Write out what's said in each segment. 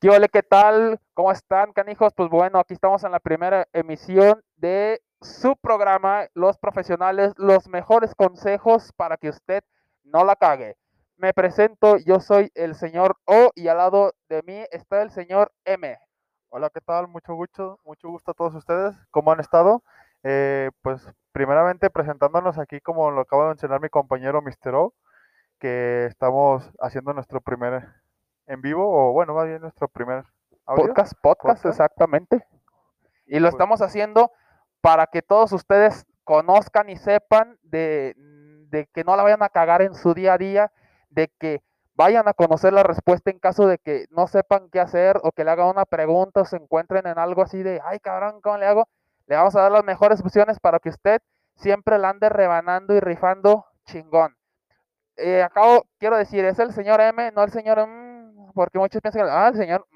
¿Qué ole, qué tal? ¿Cómo están, canijos? Pues bueno, aquí estamos en la primera emisión de su programa, Los Profesionales, los mejores consejos para que usted no la cague. Me presento, yo soy el señor O y al lado de mí está el señor M. Hola, ¿qué tal? Mucho gusto, mucho gusto a todos ustedes. ¿Cómo han estado? Eh, pues primeramente presentándonos aquí, como lo acaba de mencionar mi compañero Mr. O, que estamos haciendo nuestro primer en vivo, o bueno, más bien nuestro primer audio. Podcast, podcast, Podcast. exactamente. Y lo Pues- estamos haciendo para que todos ustedes conozcan y sepan de, de que no la vayan a cagar en su día a día, de que vayan a conocer la respuesta en caso de que no sepan qué hacer o que le hagan una pregunta o se encuentren en algo así de, ay cabrón, ¿cómo le hago? Le vamos a dar las mejores opciones para que usted siempre la ande rebanando y rifando chingón. Eh, acabo, quiero decir, es el señor M, no el señor M, porque muchos piensan ah, el señor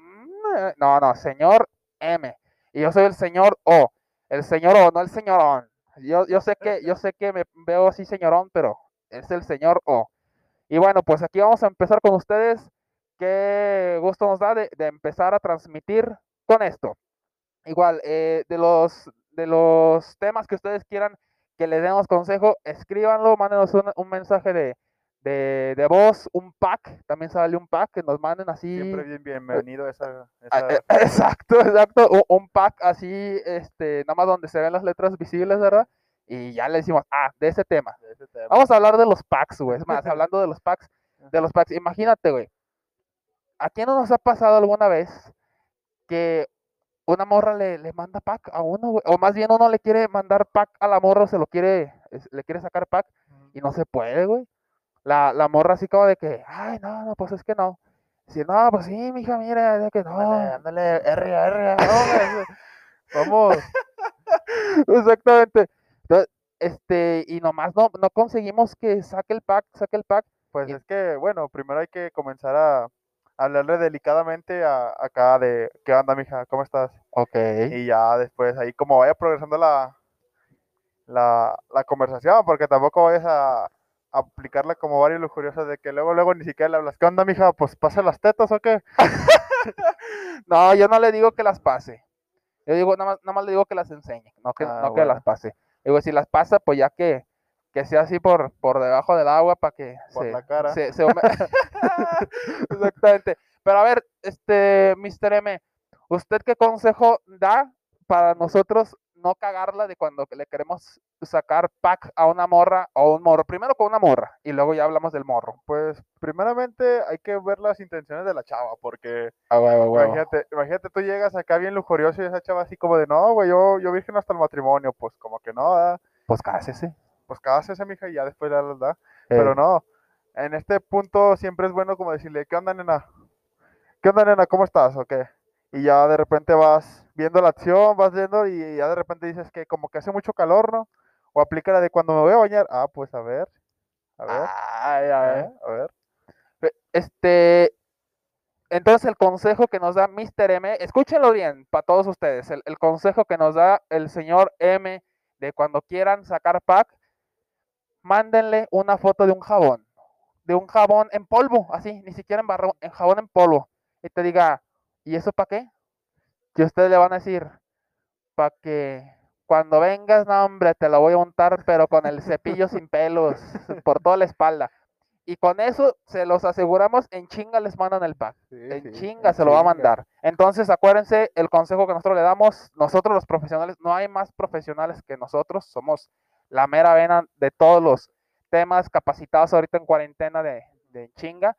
No, no, señor M. Y yo soy el señor O. El señor O, no el señorón. Yo, yo sé que, yo sé que me veo así señorón, pero es el señor O. Y bueno, pues aquí vamos a empezar con ustedes. Qué gusto nos da de, de empezar a transmitir con esto. Igual, eh, de, los, de los temas que ustedes quieran que les demos consejo, escríbanlo, mándenos un, un mensaje de, de, de voz, un pack, también sale un pack, que nos manden así. Siempre bien bienvenido esa, esa- eh, Exacto, exacto. Un pack así, este, nada más donde se ven las letras visibles, ¿verdad? Y ya le decimos, ah, de ese tema. de ese tema. Vamos a hablar de los packs, güey. Es más, hablando de los packs, de los packs. Imagínate, güey. ¿A quién no nos ha pasado alguna vez que una morra le, le manda pack a uno, güey? O más bien uno le quiere mandar pack a la morra, o se lo quiere, le quiere sacar pack y no se puede, güey. La, la morra así como de que, ay, no, no, pues es que no. Si no, pues sí, mija, mira, de que no. Ándale, R, R. Vamos. Exactamente. Entonces, este, y nomás no, no conseguimos que saque el pack, saque el pack. Pues Y- es que, bueno, primero hay que comenzar a hablarle delicadamente a acá de, ¿qué onda, mija? ¿Cómo estás? Ok. Y ya después ahí como vaya progresando la, la, la conversación, porque tampoco vayas a aplicarla como varios lujuriosos de que luego, luego ni siquiera le hablas, ¿qué onda, mija? Pues pasa las tetas o qué? No, yo no le digo que las pase. Yo digo, nada más, nada más le digo que las enseñe, no que, Ah, no que las pase. Digo, si las pasa, pues ya que, que sea así por, por debajo del agua para que Por se, la cara. se- Exactamente. Pero a ver, este, Mr. M, ¿usted qué consejo da para nosotros no cagarla de cuando le queremos sacar pack a una morra o un morro? Primero con una morra y luego ya hablamos del morro. Pues primeramente hay que ver las intenciones de la chava, porque imagínate, imagínate tú llegas acá bien lujurioso y esa chava así como de, no, güey, yo, yo virgen hasta el matrimonio, pues como que no, ¿verdad? Pues cásese. pues cásese, mija, y ya después las da. Eh, Pero no, en este punto siempre es bueno como decirle, ¿qué onda, nena? ¿Qué onda, nena? ¿Cómo estás? ¿O qué? Y ya de repente vas viendo la acción, vas viendo y ya de repente dices que como que hace mucho calor, ¿no? O aplica la de cuando me voy a bañar. Ah, pues a ver, a ver, Ay, a ver. ¿eh? a ver. Este, entonces el consejo que nos da Mr. M, escúchenlo bien para todos ustedes, el, el consejo que nos da el señor M de cuando quieran sacar pack, mándenle una foto de un jabón, de un jabón en polvo, así, ni siquiera en barro, en jabón en polvo, y te diga, ¿y eso para qué? Que ustedes le van a decir, para que cuando vengas, no hombre, te lo voy a untar, pero con el cepillo sin pelos, por toda la espalda. Y con eso se los aseguramos, en chinga les mandan el pack. Sí, En sí, chinga en se lo va a mandar. Entonces, acuérdense, el consejo que nosotros le damos, nosotros los profesionales, no hay más profesionales que nosotros, somos la mera vena de todos los temas capacitados ahorita en cuarentena de, de chinga.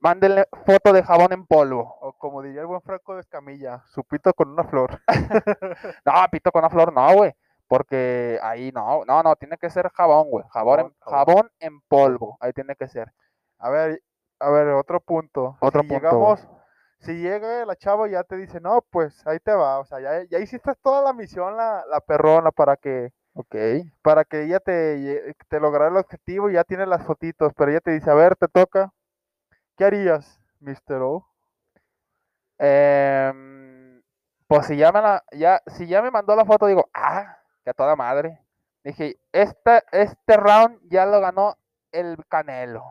Mándenle foto de jabón en polvo. O como diría el buen Franco de Escamilla, su pito con una flor. No, pito con una flor, no, güey. Porque ahí no, no, no, tiene que ser jabón, güey. Jabón, en, Jabón, en polvo. Ahí tiene que ser. A ver, a ver, otro punto. Otro si punto. llegamos, si llega la chava y ya te dice, no, pues ahí te va. O sea, ya, ya hiciste toda la misión, la, la perrona, para que, Ok. para que ella te, lle- te lograra el objetivo y ya tiene las fotitos, pero ella te dice, a ver, te toca. ¿Qué harías, Mr. O? Em, pues si ya, me la- ya, si ya me mandó la foto, digo, ah, que a toda madre. Dije, esta, este round ya lo ganó el Canelo.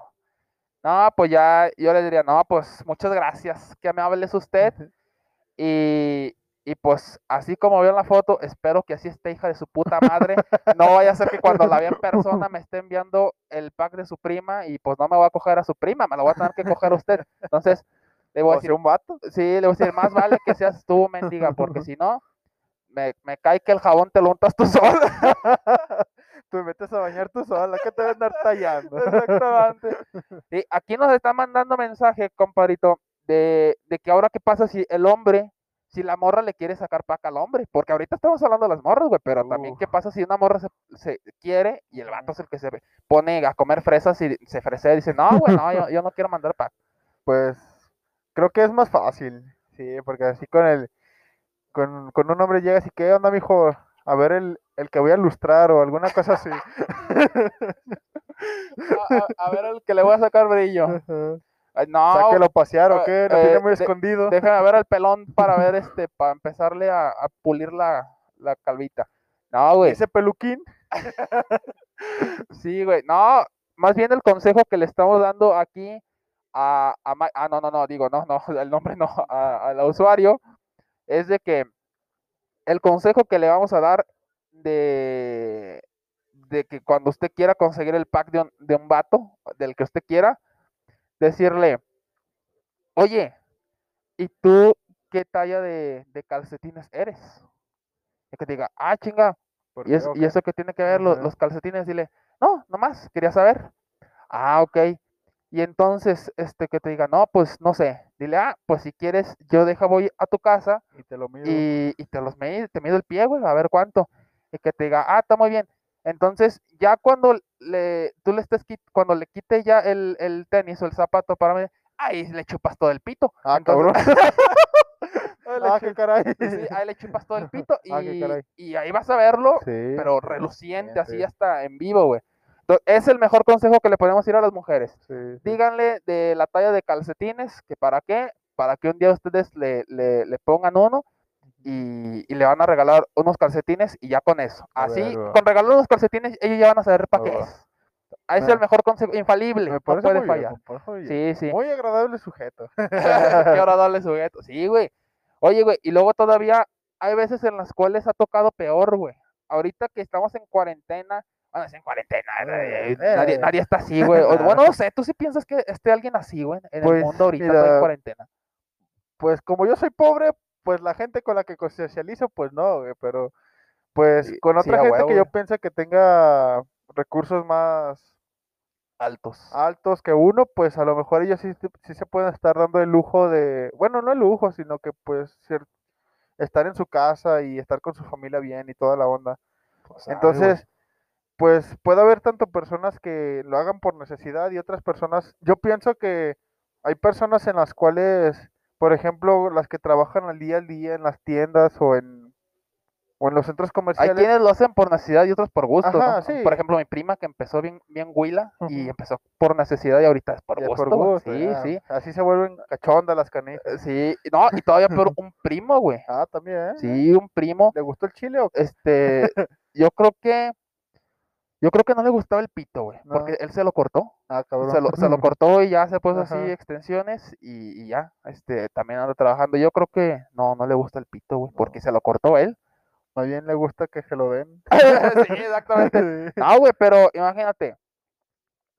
No, pues ya yo le diría, no, pues muchas gracias, que me hables usted. Y, y pues así como veo en la foto, espero que así esté hija de su puta madre. No vaya a ser que cuando la vea en persona me esté enviando el pack de su prima y pues no me voy a coger a su prima, me lo voy a tener que coger a usted. Entonces, le voy a ¿O decir, un vato? sí, le voy a decir, más vale que seas tú, mendiga, porque si no, me, me cae que el jabón te lo untas tú sola. Tú me metes a bañar tú sola, que te voy a andar tallando. Exactamente. Y aquí nos está mandando mensaje, compadrito, de, de que ahora qué pasa si el hombre, si la morra le quiere sacar paca al hombre, porque ahorita estamos hablando de las morras, güey, pero también qué pasa si una morra se, se quiere y el vato es el que se pone a comer fresas y se fresea y dice, no, güey, no, yo, yo no quiero mandar pack. Pues creo que es más fácil, sí, porque así con el, con, con un hombre llegas y qué onda, mijo, a ver el, el que voy a lustrar o alguna cosa así. A, a- a ver el que le voy a sacar brillo. Ajá. Ay, no, Sáquelo pasear o eh, qué, lo eh, tiene muy de- escondido. Déjame ver el pelón para ver este, para empezarle a, a pulir la, la calvita. No, güey. Ese peluquín, Sí, güey. No, más bien el consejo que le estamos dando aquí a, a ah, no, no, no, digo, no, no, el nombre no, al usuario, es de que el consejo que le vamos a dar de, de que cuando usted quiera conseguir el pack de un, de un vato, del que usted quiera, decirle, oye, ¿y tú qué talla de, de calcetines eres? Y que te diga, ah, chinga, ¿por ¿Y, es- y qué? eso que tiene que ver lo- Ajá. los calcetines? Dile, no, nomás, quería saber. Ah, ok. Y entonces, este, que te diga, no, pues no sé. Dile, ah, pues si quieres, yo deja, voy a tu casa Y te lo mido. y, y te los mido, te mido el pie, güey, a ver cuánto. Y que te diga, ah, está muy bien. Entonces, ya cuando le, tú le estés, cuando le quite ya el, el tenis o el zapato para mí, ahí le chupas todo el pito. Ah, Entonces- cabrón. Ah, qué caray. sí, ahí le chupas todo el pito Ah, y, y ahí vas a verlo Sí, pero reluciente, así sí, hasta en vivo, güey. Es el mejor consejo que le podemos ir a las mujeres. Díganle de la talla de calcetines, que para qué, para que un día ustedes le, le- le pongan uno y, y le van a regalar unos calcetines y ya con eso. Así, ver, con regalar unos calcetines, ellos ya van a saber para qué es. Ah, Es el mejor consejo, infalible, Me no parece puede fallar. muy bien. Sí, sí. Muy agradable sujeto. Qué agradable sujeto. Sí, güey. Oye, güey, y luego todavía hay veces en las cuales ha tocado peor, güey. Ahorita que estamos en cuarentena, bueno, es en cuarentena, eh, Eh, nadie, eh. nadie está así, güey. Bueno, no sé, ¿tú sí piensas que esté alguien así, güey, en el Pues, mundo ahorita en cuarentena? Pues como yo soy pobre, pues la gente con la que socializo, pues no, güey, pero pues Sí, con otra gente huevo, que yo pienso que tenga recursos más Altos. altos que uno, pues a lo mejor ellos sí, sí se pueden estar dando el lujo de, bueno, no el lujo, sino que pues estar en su casa y estar con su familia bien y toda la onda. Pues, ay. Entonces, pues puede haber tanto personas que lo hagan por necesidad y otras personas, yo pienso que hay personas en las cuales, por ejemplo, las que trabajan al día al día en las tiendas o en, o en los centros Hay comerciales, quienes lo hacen por necesidad y otros por gusto, ¿no? Sí. Por ejemplo, mi prima que empezó bien, bien huila y empezó por necesidad y ahorita es por gusto, por güey. gusto, Sí, ya, sí. así se vuelven cachondas las canijas. Eh, Sí, no, y todavía peor, un primo, güey. Ah, también, ¿eh? Sí, un primo. ¿Le gustó el chile o qué? Este, yo creo que, yo creo que no le gustaba el pito, güey, No. porque él se lo cortó, Ah, cabrón. se lo, se lo cortó y ya se puso así extensiones y, y ya, este, también anda trabajando. Yo creo que no, no le gusta el pito, güey, porque se lo cortó él. Más bien le gusta que se lo den. sí, exactamente. No, güey, pero imagínate,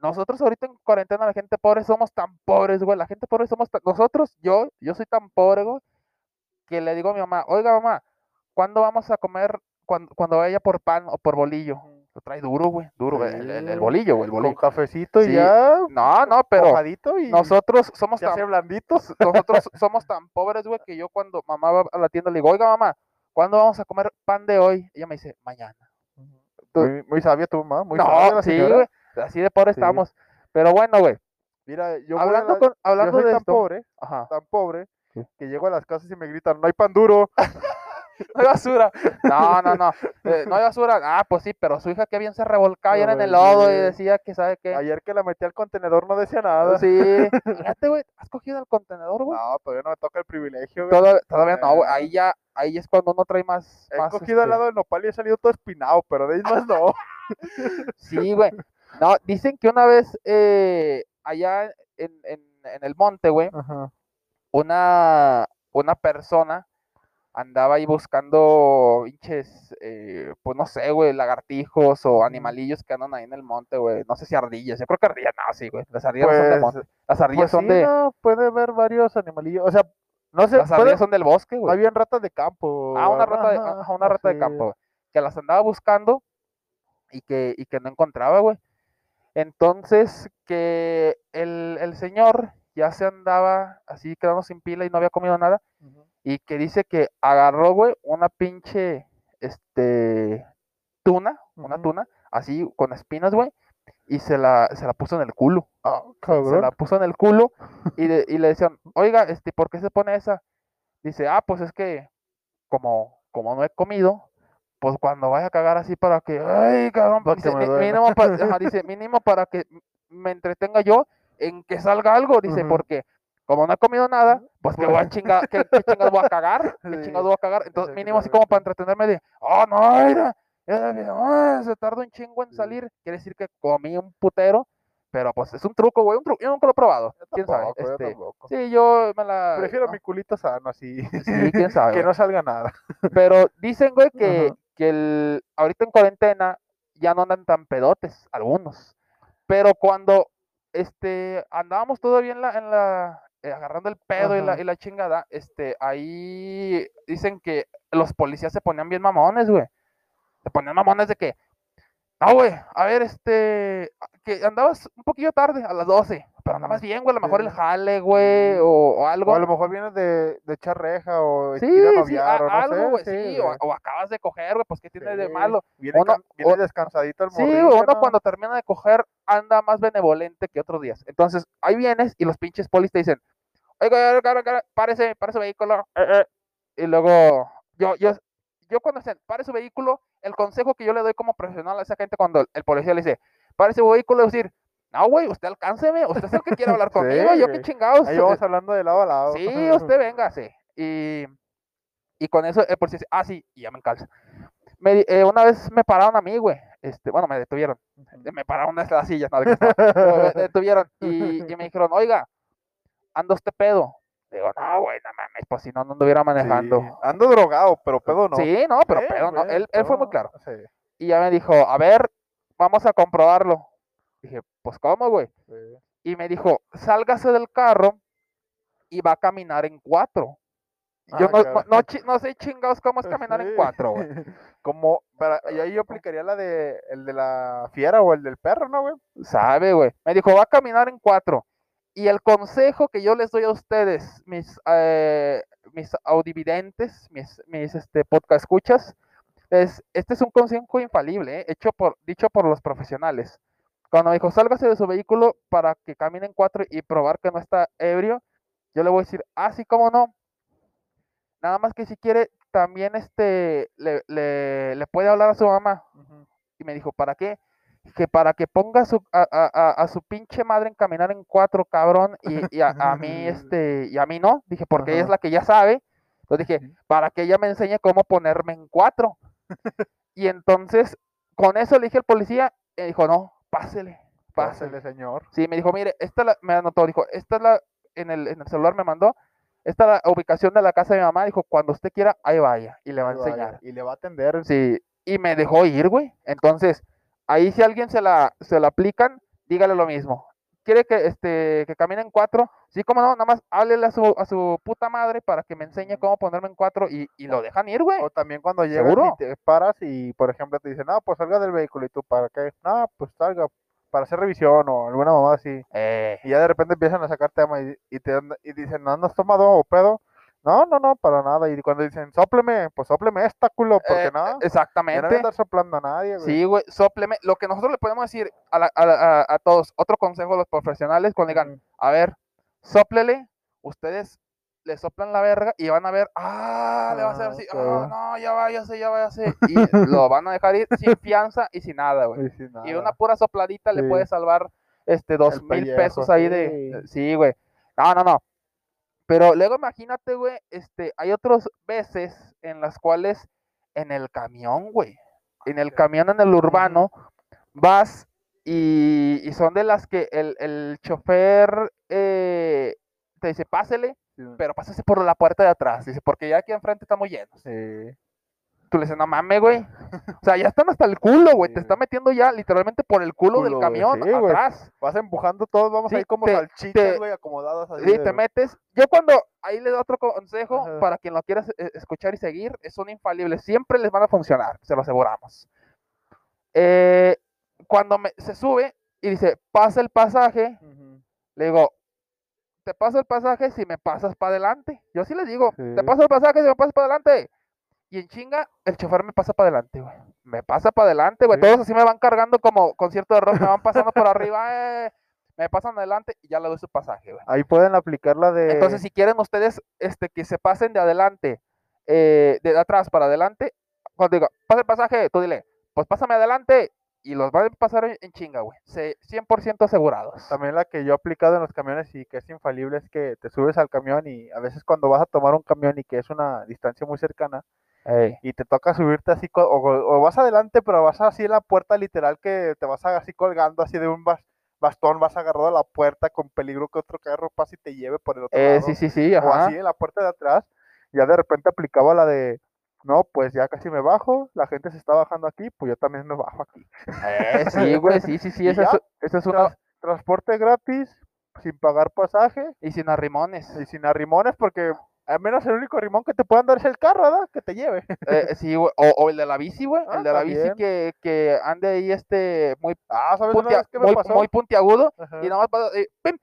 nosotros ahorita en cuarentena, la gente pobre somos tan pobres, güey, la gente pobre somos tan, nosotros, yo, yo soy tan pobre, güey, que le digo a mi mamá, oiga mamá, ¿cuándo vamos a comer cuando, cuando vaya por pan o por bolillo? Lo trae duro, güey, duro, el, el- el Sí. bolillo, güey, el Con bolillo. cafecito y Sí, ya. No, no, pero y nosotros somos tan hace blandito. s- nosotros somos tan pobres, güey, que yo cuando mamá va a la tienda le digo, oiga mamá, ¿cuándo vamos a comer pan de hoy? Ella me dice, mañana. Tú- Muy, muy sabia tu mamá, muy no, sabia la sí, güey, así de pobre Sí. estamos. Pero bueno, güey, Mira, yo hablando, la- con, yo hablando soy de tan esto, pobre, ajá, tan pobre, Sí. que llego a las casas y me gritan, no hay pan duro. no hay basura. No, no, no, eh, no hay basura. Ah, pues sí, pero su hija que bien se revolcaba era en el lodo y decía que sabe qué. Ayer que la metí al contenedor no decía nada. Sí, fíjate, güey, ¿has cogido el contenedor, güey? No, todavía no me toca el privilegio. güey. Toda- todavía no, güey, Ah. ahí ya, ahí es cuando uno trae más, He más, cogido al este, lado del nopal y he salido todo espinado, pero de ahí más no. Sí, güey. No, dicen que una vez eh, allá en, en, en el monte, güey, una, una persona andaba ahí buscando pinches, eh, pues no sé, güey, lagartijos o animalillos que andan ahí en el monte, güey. No sé si ardillas, yo creo que ardillas, no, sí, güey. Las ardillas son de Pues, monte. Las ardillas Pues son sí, de, no, puede haber varios animalillos. O sea, no sé, las puede, ardillas son del bosque, güey. bien ratas de campo. Ah, una rata de, una rata de campo, güey, que las andaba buscando y que, y que no encontraba, güey. Entonces, que el, el señor ya se andaba así quedando sin pila y no había comido nada. Ujú. Y que dice que agarró, güey, una pinche, este, tuna, una tuna, así con espinas, güey, y se la, se la puso en el culo. Ah, Se- la puso en el culo y, de- y le decían, oiga, este, ¿por qué se pone esa? Dice, ah, pues es que como, como no he comido, pues cuando vaya a cagar así para que, ay, cabrón, Pa' dice, que me mínimo, pa- ajá, dice, mínimo para que me entretenga yo en que salga algo, dice, Ujú. porque como no he comido nada, pues que voy a chingar, ¿qué, qué voy a cagar? ¿Qué Sí, chingados voy a cagar? Entonces, mínimo así como para entretenerme de, oh, no, mira, ah, se tardó un chingo en salir, quiere decir que comí un putero, pero pues es un truco, güey, un truco, yo nunca lo he probado, Yo quién sabe, tampoco, este, sí, yo me la... Prefiero ¿no? mi culito sano así. Sí, quién sabe, que no salga nada. Pero dicen, güey, que, que el, ahorita en cuarentena ya no andan tan pedotes, algunos. Pero cuando este, andábamos todavía en la, en la eh, agarrando el pedo y la, y la chingada, este, ahí dicen que los policías se ponían bien mamones, güey. Se ponían mamones de que, no, güey, a ver, este, que andabas un poquillo tarde, a las 12, pero andabas Ujú. bien, güey, a lo mejor el Sí. jale, güey, Sí. o, o O algo. a lo mejor vienes de, de echar reja o Sí, ir a sí, a- o no algo, sé. güey, sí, o, o acabas de coger, güey, pues, ¿qué tiene de Sí, malo? Viene, Uno- can- viene o- descansadito el Sí, morrillo, uno ¿no? cuando termina de coger anda más benevolente que otros días. Entonces, ahí vienes y los pinches polis te dicen, oiga, oiga, oiga, oiga, párese, pare su vehículo. eh, eh". Y luego, yo, yo, yo cuando dicen, pare su vehículo, el consejo que yo le doy como profesional a esa gente cuando el policía le dice, pare su vehículo, es decir, no, güey, usted alcánceme, usted es el que quiere hablar Sí, conmigo, yo qué chingados. Ahí vamos hablando de lado a lado. Sí, usted véngase. Y, y con eso el policía dice, ah, sí, y ya me encalza. Me di- eh, una vez me pararon a mí, güey. Este, bueno, me detuvieron. Me pararon desde las sillas, no, de que estaba, me detuvieron y, y me dijeron, oiga, ando este pedo. Digo, no, güey, no mames, pues si no, no anduviera manejando. Sí, Ando drogado, pero pedo no. Sí, no, pero pedo no. güey, Él, él fue muy claro. Sí, Y ya me dijo, a ver, vamos a comprobarlo. Dije, pues, ¿cómo, güey? Y me dijo, sálgase del carro y va a caminar en cuatro. Yo Ah, no, no, no, sé chingados cómo es caminar en Sí. cuatro, güey. Como, para, y ahí yo aplicaría la de el de la fiera o el del perro, ¿no, güey? Sabe, güey. Me dijo, va a caminar en cuatro. Y el consejo que yo les doy a ustedes, mis, eh, mis audividentes, mis, mis este, podcast escuchas, es, este es un consejo infalible, eh, hecho por, dicho por los profesionales. Cuando me dijo, sálgase de su vehículo para que camine en cuatro y probar que no está ebrio, yo le voy a decir, ah, sí, cómo no. Nada más que si quiere, también este, le, le, le puede hablar a su mamá. Y me dijo, ¿para qué? Que para que ponga a su, a, a- a- a su pinche madre en caminar en cuatro, cabrón, y, y a, a mí, este, y a mí no. Dije, porque ella es la que ya sabe. Entonces dije, para que ella me enseñe cómo ponerme en cuatro. y entonces, con eso le dije al policía, y dijo, no, pásele, pásele. Pásele, señor. Sí, me dijo, mire, esta la, me anotó, dijo, esta es la, en el, en el celular me mandó, esta es la ubicación de la casa de mi mamá, dijo, cuando usted quiera, ahí vaya, y le va a vaya, enseñar. Y le va a atender. Sí, y me dejó ir, güey. Entonces, ahí si alguien se la, se la aplican, dígale lo mismo. ¿Quiere que, este, que camine en cuatro? Sí, como no, nada más háblele a su, a su puta madre para que me enseñe cómo ponerme en cuatro y, y lo dejan ir, güey. O también cuando llegas ¿Seguro? y te paras y, por ejemplo, te dicen, no, pues salga del vehículo. ¿Y tú para qué? No, pues salga para hacer revisión o alguna mamada así. Eh, Y ya de repente empiezan a sacar tema y, y te y dicen, ¿no has tomado o pedo? No, no, no, para nada. Y cuando dicen, sopleme, pues sopleme esta culo, porque eh, no. No a exactamente. andar soplando a nadie, güey. Sí, güey, sopleme. Lo que nosotros le podemos decir a, la- a la- a- todos, otro consejo a los profesionales, cuando digan, a ver, soplele, ustedes le soplan la verga y van a ver, ah, le va a hacer Ah, así, ok. ah, no, ya váyase, ya váyase. Y lo van a dejar ir sin fianza y sin nada, güey. Y sin Y una pura sopladita le puede salvar este dos El mil pellejo, pesos ahí de. Sí, güey. No, no, no. Pero luego imagínate, güey, este, hay otras veces en las cuales en el camión, güey, en el camión en el urbano, vas Y, y son de las que el, el chofer eh, te dice, pásele, Sí, pero pásese por la puerta de atrás. Dice, porque ya aquí enfrente estamos llenos. sí. Tú le dices, no mames, güey. O sea, ya están hasta el culo, güey. Sí, Te está metiendo ya literalmente por el culo, del Culo, camión sí, atrás. Vas empujando todos, vamos Sí, ahí como te- salchichas, güey, acomodadas así. Sí, de- te metes. Yo cuando, ahí le doy otro consejo Ajá. para quien lo quiera eh, escuchar y seguir, son infalibles. Siempre les van a funcionar, se lo aseguramos. Eh, cuando me- se sube y dice, pasa el pasaje, le digo, te paso el pasaje si me pasas para adelante. Yo sí le digo, te paso el pasaje si me pasas para adelante. Y en chinga, el chofer me pasa para adelante, güey. Me pasa para adelante, güey. Sí. Todos así me van cargando como concierto de rock, me van pasando por arriba, eh, me pasan adelante y ya le doy su pasaje, güey. Ahí pueden aplicar la de. Entonces, si quieren ustedes este, que se pasen de adelante, eh, de atrás para adelante, cuando digo, pasa el pasaje, tú dile, pues pásame adelante y los van a pasar en, chinga, güey. Se- 100% asegurados. También la que yo he aplicado en los camiones y que es infalible es que te subes al camión y a veces cuando vas a tomar un camión y que es una distancia muy cercana Ey, y te toca subirte así o, o vas adelante pero vas así en la puerta literal que te vas así colgando así de un bas- bastón, vas agarrado a la puerta con peligro que otro carro pase y te lleve por el otro eh, lado. sí, sí, sí, o así en la puerta de atrás, ya de repente aplicaba la de, no, pues ya casi me bajo, la gente se está bajando aquí, pues yo también me bajo aquí. Eh, sí, güey, sí, sí, sí, Y esa es, una... Transporte gratis, sin pagar pasaje Y sin arrimones. y sin arrimones, porque al menos el único arrimón que te puedan dar es el carro, ¿verdad? Que te lleve. Eh, sí, güey, o, o el de la bici, güey. Ah, el de la bici que, que ande ahí este muy, Ah, ¿sabes puntia- qué me muy, pasó? muy puntiagudo Ajá. y nada más pasa, eh, ¡pim!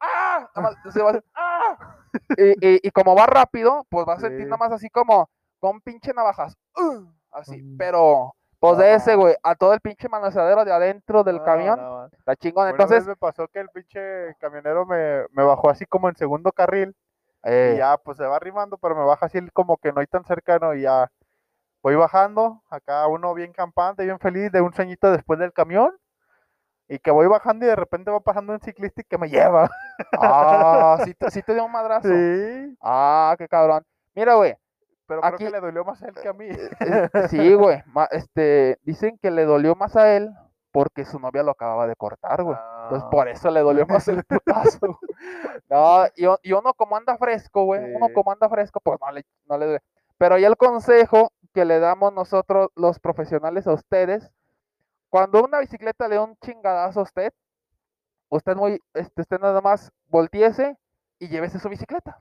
¡Ah! Nada más se va a hacer, ¡ah! Y, y- y como va rápido, pues va a sentir Sí. nada más así como con pinche navajas. ¡uh! así, Mm. pero pues de ese, güey, a todo el pinche manoseadero de adentro del No, camión, no, está chingón. Una Entonces, vez me pasó que el pinche camionero me, me bajó así como en segundo carril eh, y ya pues se va arrimando, pero me baja así como que no hay tan cercano y ya voy bajando, acá uno bien campante, bien feliz de un sueñito después del camión y que voy bajando y de repente va pasando un ciclista y que me lleva. ah, sí, te, sí te dio un madrazo. Sí, Ah, qué cabrón. Mira, güey, pero Aquí- creo que le dolió más a él que a mí. Eh, sí, güey. Este, dicen que le dolió más a él porque su novia lo acababa de cortar, güey. Entonces Ah, por eso le dolió más el putazo. No, y, y uno como anda fresco, güey. Uno Sí. como anda fresco, pues no le, no le duele. Pero ya el consejo que le damos nosotros, los profesionales, a ustedes, cuando una bicicleta le da un chingadazo a usted, usted muy, este, usted nada más volteese y llévese su bicicleta.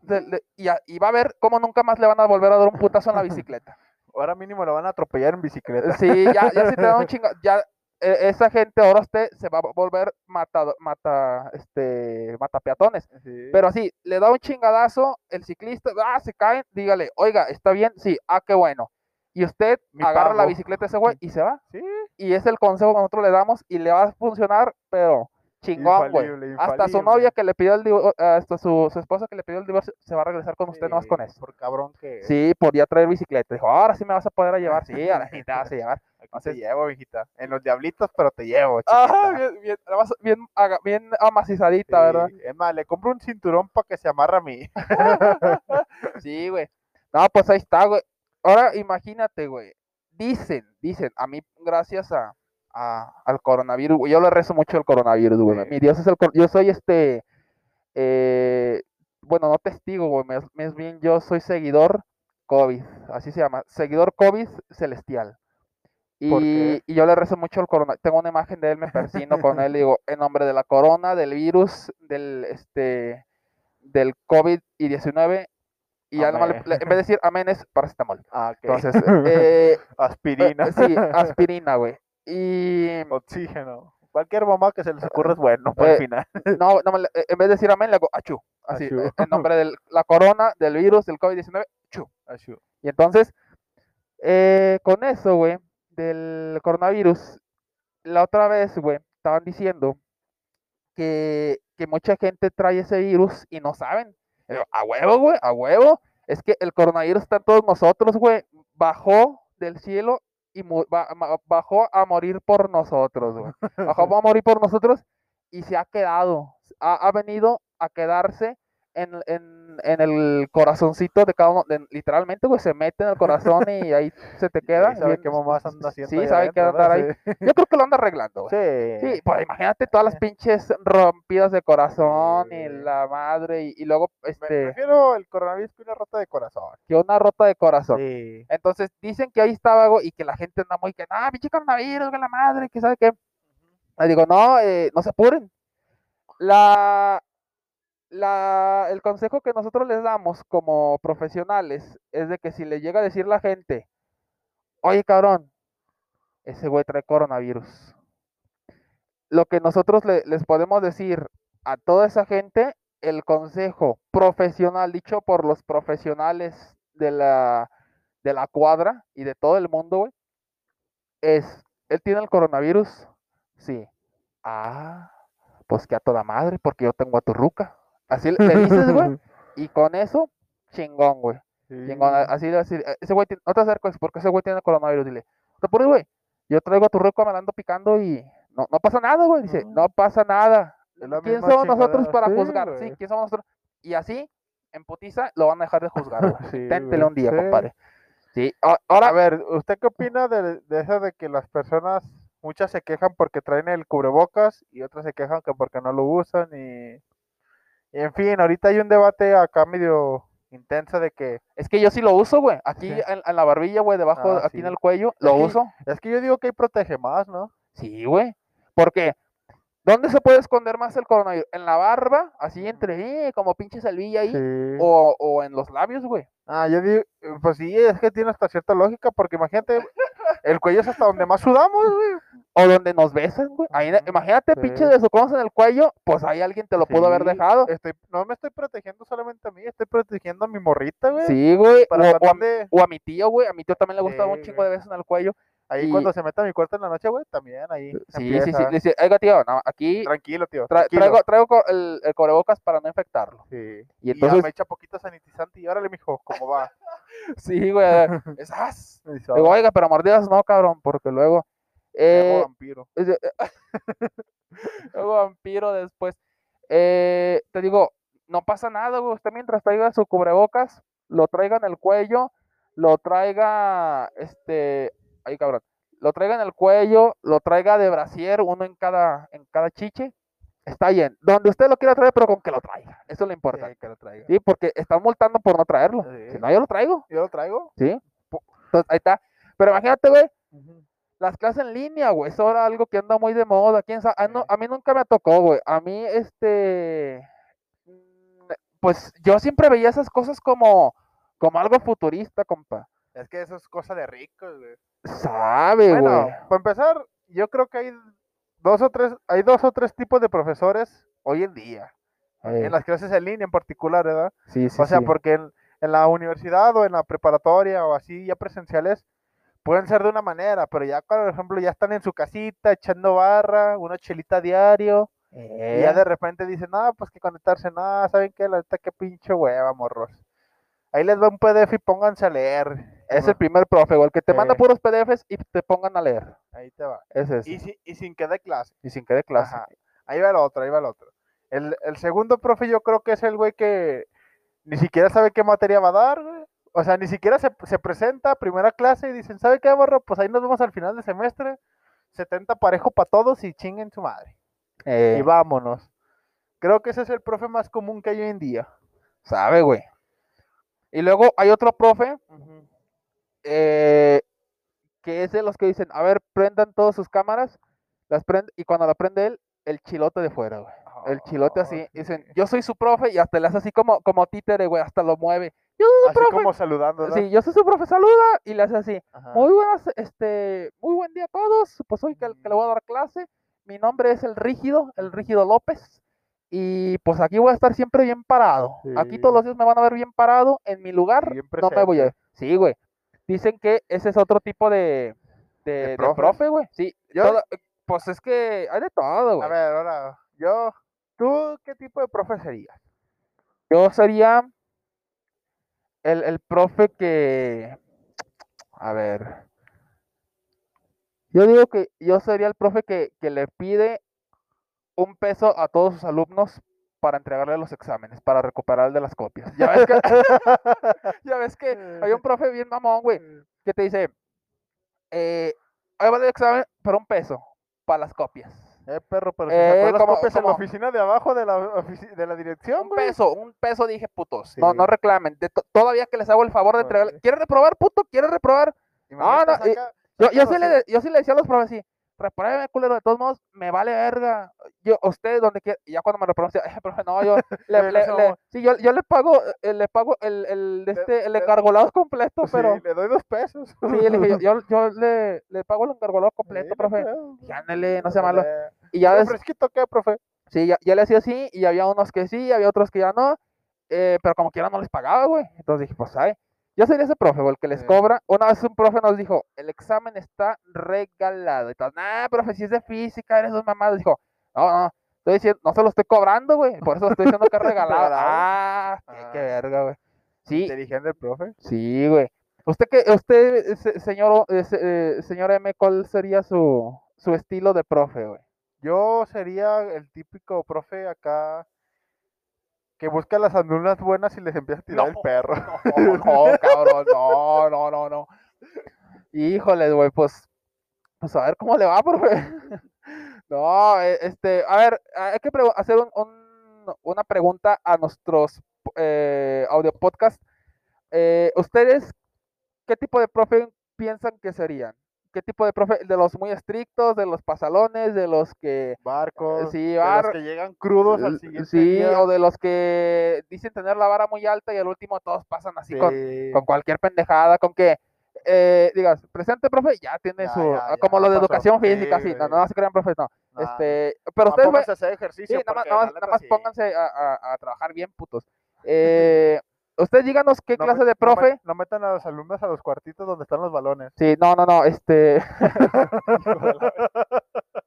Y, a- y va a ver cómo nunca más le van a volver a dar un putazo en la bicicleta. Ahora mínimo lo van a atropellar en bicicleta. Sí, ya, ya si te da un chinga, ya esa gente ahora usted se va a volver mata, mata, este, mata peatones. Sí. Pero así, le da un chingadazo, el ciclista, ah, se caen, dígale, oiga, ¿está bien? Sí, ah, qué bueno. Y usted Mi agarra la bicicleta de ese güey y se va. Sí, Y es el consejo que nosotros le damos y le va a funcionar, pero chingón, güey. Hasta su novia que le pidió el divorcio, hasta su, su esposa que le pidió el divorcio, se va a regresar con usted nomás con Sí, eso. Por cabrón que Sí, podía traer bicicleta. Dijo, ahora sí me vas a poder llevar. Sí, ahora sí te vas a llevar. Aquí Entonces- te llevo, hijita. En los diablitos, pero te llevo, Ajá, bien, bien, bien, amacizadita, ¿verdad? Es más, le compro un cinturón para que se amarre a mí. Sí, güey. No, pues ahí está, güey. Ahora imagínate, güey. Dicen, dicen, a mí, gracias a, a- al coronavirus, güey, yo le rezo mucho al coronavirus, güey. Sí. Mi Dios es el yo soy este, eh, bueno, no testigo, güey, más bien yo soy seguidor COVID, así se llama, seguidor COVID celestial. ¿Por Y, y yo le rezo mucho al corona. Tengo una imagen de él, me persino con él, digo, en nombre de la corona, del virus, del este del COVID y 19, y ya nomás le- Amén. le- en vez de decir amén es paracetamol. Ah, ok. Entonces, eh, eh, Aspirina. sí, aspirina, güey. Y Oxígeno. Cualquier mamá que se les ocurra es bueno para Eh, el final. no, no eh, en vez de decir amén, le hago achú. Así, eh, en nombre de la corona, del virus, del COVID-19, achú. Achú. Y entonces, eh, con eso, güey, del coronavirus, la otra vez, güey, estaban diciendo que, que mucha gente trae ese virus y no saben. A huevo, güey, a huevo. Es que el coronavirus está en todos nosotros, güey. Bajó del cielo y bajó a morir por nosotros, güey. Bajó a morir por nosotros y se ha quedado. Ha, ha venido a quedarse en, en, en el corazoncito de cada uno, de- literalmente, se mete en el corazón y ahí se te queda. ¿Sabe bien- qué mamás anda haciendo? Sí, sabe qué andar ahí. Yo creo que lo anda arreglando, güey. Sí. Sí, pues imagínate todas las pinches rompidas de corazón y Sí. la madre y, y luego Me- este Prefiero el coronavirus que una rota de corazón. que una rota de corazón. Sí. Entonces dicen que ahí estaba güey, y que la gente anda muy que, ah, pinche coronavirus, que la madre, que sabe qué. Le digo, no, eh, no se apuren. La, la, el consejo que nosotros les damos como profesionales es de que si le llega a decir la gente, oye cabrón, ese güey trae coronavirus. Lo que nosotros le- les podemos decir a toda esa gente, el consejo profesional dicho por los profesionales de la, de la cuadra y de todo el mundo, es, ¿él tiene el coronavirus? Sí. Ah, pues que a toda madre, porque yo tengo a tu ruca. Así le, dices, güey, y con eso, chingón, güey. Chingón, a- así, así, eh, ese güey, tiene- no te acerques porque ese güey tiene coronavirus, dile, no te apures, güey, yo traigo a tu ruca, me la ando picando y no, no pasa nada, güey, dice, no pasa nada. ¿Quién somos nosotros para sí, juzgar? Sí. ¿quién somos nosotros? Y así, en putiza, lo van a dejar de juzgar, güey. Sí, güey, un día, sí. compadre. Sí, a- ahora, A ver, ¿usted qué opina de, de eso de que las personas, muchas se quejan porque traen el cubrebocas y otras se quejan que porque no lo usan y en fin, ahorita hay un debate acá medio intenso de que es que yo sí lo uso, güey, aquí Sí. en, en la barbilla, güey, debajo, Ah, aquí sí. en el cuello, lo uso. es que yo digo que ahí protege más, ¿no? Sí, güey. Porque, ¿dónde se puede esconder más el coronavirus? ¿En la barba? Así entre, eh, como pinche salvilla ahí. Sí. O, o en los labios, güey. Ah, yo digo, pues sí, es que tiene hasta cierta lógica porque imagínate, el cuello es hasta donde más sudamos, güey. O donde nos besan, güey. Ahí, imagínate, pinche sí. besucones en el cuello, pues ahí alguien te lo pudo haber Sí, dejado. Estoy, no me estoy protegiendo solamente a mí, estoy protegiendo a mi morrita, güey. Sí, güey. O, a, o mi tío, güey. A mi tío también le gustaba un Sí, chingo de besos en el cuello. Ahí y- cuando se meta a mi cuarto en la noche, güey, también ahí. Sí, sí, sí. Le dice, oiga, tío, no, aquí Tranquilo, tío. tranquilo. traigo, traigo el, el cubrebocas para no infectarlo. Sí. Y Y, entonces- ya me echa poquito sanitizante y órale, mijo, ¿cómo va? Sí, güey. es as. Dice, Digo, "Ah, oiga, pero mordidas no, cabrón, porque luego. Eh, vampiro. Luego vampiro después. Eh, te digo, no pasa nada, güey. Usted mientras traiga su cubrebocas, lo traiga en el cuello, lo traiga, este, ay cabrón, lo traiga en el cuello, lo traiga de brasier, uno en cada, en cada chiche. Está bien. Donde usted lo quiera traer, pero con que lo traiga. Eso es lo Sí, importante. que lo traiga. Sí, porque están multando por no traerlo. Sí. Si no, yo lo traigo. Yo lo traigo. Sí. Entonces, ahí está. Pero imagínate, güey, las clases en línea, güey, eso era algo que anda muy de moda, quién sabe, a, no- Sí. a mí nunca me tocó, güey, a mí, este, mm, pues yo siempre veía esas cosas como, como algo futurista, compa, Es que eso es cosa de ricos, güey. Sabe, güey, Bueno, para empezar, yo creo que hay dos o tres, hay dos o tres tipos de profesores hoy en día. En las clases en línea en particular, ¿verdad? sí, sí, o sea, sí. porque en, en la universidad o en la preparatoria o así ya presenciales pueden ser de una manera, pero ya, por ejemplo, ya están en su casita echando barra, una chelita diario, y ya Eh, de repente dicen, no, pues que conectarse, nada, ¿saben qué? La neta, qué pinche hueva, morros. Ahí les va un PDF y pónganse a leer. Es el primer profe, güey, el que te manda puros PDFs y te pongan a leer, Ahí te va. ese es, Y, si- y sin que dé clase. y sin que dé clase, Ajá. Ahí va el otro, ahí va el otro. El, el segundo profe yo creo que es el güey que ni siquiera sabe qué materia va a dar, güey. O sea, ni siquiera se, se presenta a primera clase y dicen, ¿sabe qué, morro? Pues ahí nos vemos al final del semestre. 70 parejo para todos y chinguen su madre. Eh, Y vámonos. Creo que ese es el profe más común que hay hoy en día. sabe, güey, y luego hay otro profe eh, que es de los que dicen, a ver, prendan todas sus cámaras, las prende, y cuando la prende él, el chilote de fuera, güey. El chilote así, Oh, dicen, sí. yo soy su profe, y hasta le hace así como, como títere, güey, hasta lo mueve. Yo soy su Así profe. como saludando. Sí, yo soy su profe, saluda, y le hace así, Ajá. muy buenas, este, muy buen día a todos, pues hoy que, que le voy a dar clase, mi nombre es el Rígido, el Rígido López, y pues aquí voy a estar siempre bien parado. Aquí todos los días me van a ver bien parado, en mi lugar, no me voy a... Sí, güey. Dicen que ese es otro tipo de, de, ¿De de profe? güey. Sí, Yo- pues es que hay de todo, A güey. ver, ahora, yo, ¿tú qué tipo de profe serías? Yo sería el, el profe que... A ver. Yo digo que yo sería el profe que, que le pide un peso a todos sus alumnos para entregarle los exámenes, para recuperar el de las copias. Ya ves que, ya ves que hay un profe bien mamón, güey, que te dice, eh, ahí va el examen, pero un peso para las copias. Eh, perro, pero si Eh, sacó las como- copias en la oficina de abajo de la, de la dirección, Un güey. peso, un peso, dije, putos. No, Sí. no reclamen. de to- todavía que les hago el favor de entregarle. ¿Quieres reprobar, puto? ¿Quieres reprobar? Imagínate, no, saca- Yo, sí le, yo sí le decía a los profes así, repruebe, culero, de todos modos, me vale verga. Yo, usted, donde quiera, y ya cuando me reprobaron, decía, "Eh, profe, no, yo, le, sí, yo, yo le pago, eh, le pago el, el, de este, el engargolado completo, Sí, pero, le doy dos pesos. sí, le dije, yo, yo, yo le, le pago el engargolado completo, Sí, profe. Y ándale, no sea malo. Y ya, ¿Un des- fresquito qué, profe? sí, ya, ya le hacía así, y había unos que sí, había otros que ya no, eh, pero como quiera no les pagaba, güey. Entonces dije, pues, ay, yo sería ese profe, güey, el que les cobra. Una vez un profe nos dijo, el examen está regalado. Y todos, nah, profe, si es de física, eres un mamado. Dijo, no, no, estoy diciendo, no se lo estoy cobrando, güey. Por eso estoy diciendo que es regalado. Ah, qué, qué Ah. verga, güey. Sí, Inteligente el profe. sí, güey. Usted, que, usted, se- señor, eh, eh, señor M, ¿cuál sería su, su estilo de profe, güey? Yo sería el típico profe acá que busca las alumnas buenas y les empieza a tirar el No. perro. No, no, cabrón, no, no, no, no. Híjole, güey, pues, pues a ver cómo le va, profe. No, eh, este, a ver, hay que hacer un- un- una pregunta a nuestros eh, audio podcast. Eh, ¿Ustedes qué tipo de profe piensan que serían? ¿Qué tipo de profe? ¿De los muy estrictos, de los pasalones, de los que Barcos, Sí, de los que llegan crudos al siguiente Sí, día. o de los que dicen tener la vara muy alta y al último todos pasan así con, Sí. con cualquier pendejada, con que eh, digas, presente, profe, ya tiene Ya, su, ya, ah, ya, como lo de pasó. educación Sí, física, sí, no, no se crean, profe, no. Nah, este, pero ustedes, pónganse a hacer sí, ejercicio. nada más, porque nada más- nada más sí. pónganse a, a- a trabajar bien, putos. Eh, ustedes díganos qué No clase met- de no met- profe. No, metan a los alumnos a los cuartitos donde están los balones. Sí, no, no, no, este.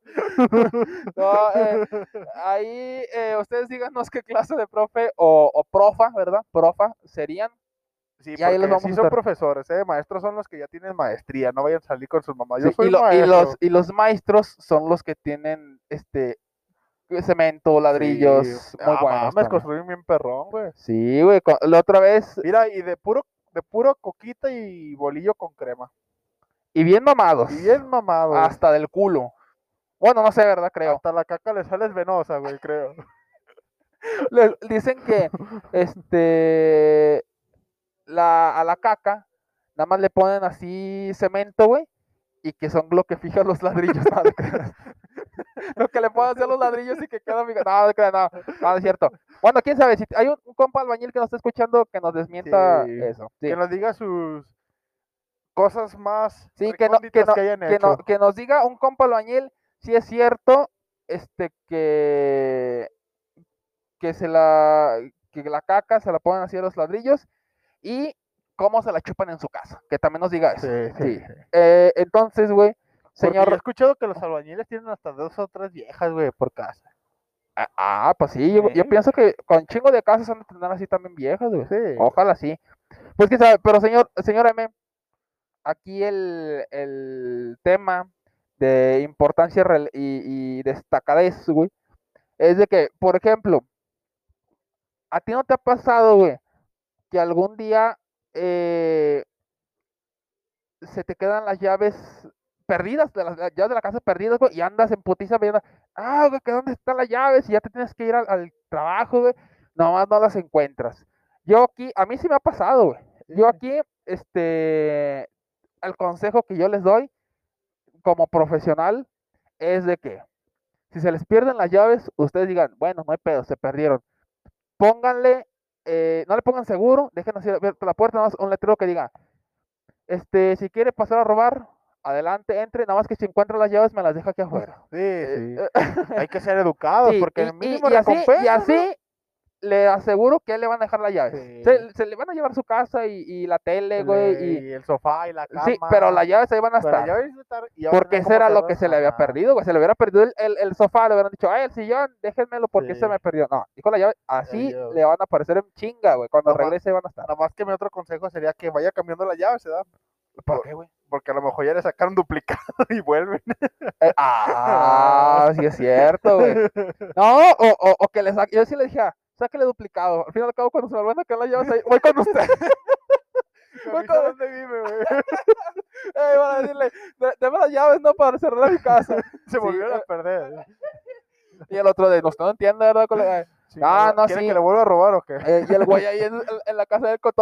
No, eh, ahí eh, ustedes díganos qué clase de profe o, o profa, ¿verdad? Profa serían. Sí, Y ahí los vamos sí a son profesores, ¿eh? Maestros son los que ya tienen maestría, no vayan a salir con sus mamás. Yo Sí, soy y, lo- y los, y los maestros son los que tienen este cemento, ladrillos, Sí. muy Ah, buenos. mames, construyen bien perrón, güey. Sí, güey, la otra vez, Mira, y de puro, de puro coquita y bolillo con crema. y bien mamados, Y bien mamado. hasta del culo. Bueno, no sé, ¿verdad? Creo. Hasta la caca le sale venosa, güey, creo. Le- dicen que este la, a la caca nada más le ponen así cemento, güey, y que son lo que fijan los ladrillos. No. lo que le pueden hacer los ladrillos y que queda mi- No, no, no, no, no es cierto. Bueno, quién sabe, si hay un, un compa albañil que nos está escuchando que nos desmienta Sí. eso. Sí, Que nos diga sus cosas más Sí, que, no, que, no- que hayan que, hecho. no- que nos diga un compa albañil si es cierto este que que se la que la caca se la ponen así a los ladrillos y cómo se la chupan en su casa que también nos diga eso sí. sí. Eh, entonces güey Yo he señor escuchado que los albañiles tienen hasta dos o tres viejas, güey, por casa. ah, ah, pues sí yo, pienso que con chingo de casas han de tener así también viejas güey Sí. ojalá sí pues quién sabe pero señor señor M aquí el, el tema de importancia y, y destacadez, güey, es de que, por ejemplo, ¿a ti no te ha pasado, güey, que algún día eh, se te quedan las llaves perdidas, de las, las llaves de la casa perdidas, güey, y andas en putiza viendo, ah, güey, que dónde están las llaves, y ya te tienes que ir al, al trabajo, güey, nomás no las encuentras. Yo aquí, a mí sí me ha pasado, güey. Yo aquí, este, el consejo que yo les doy como profesional es de que si se les pierden las llaves, ustedes digan, bueno, no hay pedo, se perdieron. Pónganle, eh, no le pongan seguro, dejen así abierta la puerta, nada más un letrero que diga, este, si quiere pasar a robar, adelante, entre, nada más que si encuentra las llaves me las deja aquí afuera. Sí, Eh, sí. Hay que ser educados, Sí, porque y, el y- mínimo y así, y ¿no? así le aseguro que le van a dejar las llaves. Sí. Se, se le van a llevar su casa y, y la tele, El- güey, y y el sofá y la cama. sí, pero las llaves ahí van a estar. y Porque eso era lo que se le había perdido, güey. Se le hubiera perdido el, el- el sofá, le hubieran dicho, ay, el sillón, déjenmelo porque se me perdió. No, dijo la llave, así le van a aparecer en chinga, güey. Cuando Nomás- regrese van a estar. Nada más que mi otro consejo sería que vaya cambiando la llave, ¿se da? ¿Por qué, güey? Porque a lo mejor ya le sacaron duplicado y vuelven. Eh, ah, sí es cierto, güey. No, o, o, o que le saque, yo sí le dije, ah, sáquele duplicado. Al fin y al cabo, cuando se me vuelvan a quedar las llaves ahí, voy con usted. Voy con- dónde vive, güey. Eh, van a decirle, "De- deme las llaves, no, para cerrar mi casa. Se volvieron a perder. Y el otro de, no, usted no entiende, ¿verdad, colega? Sí, Ah, no, ¿Quieren sí. que le vuelva a robar o qué? Eh, y el güey ahí en, en- en la casa del cotón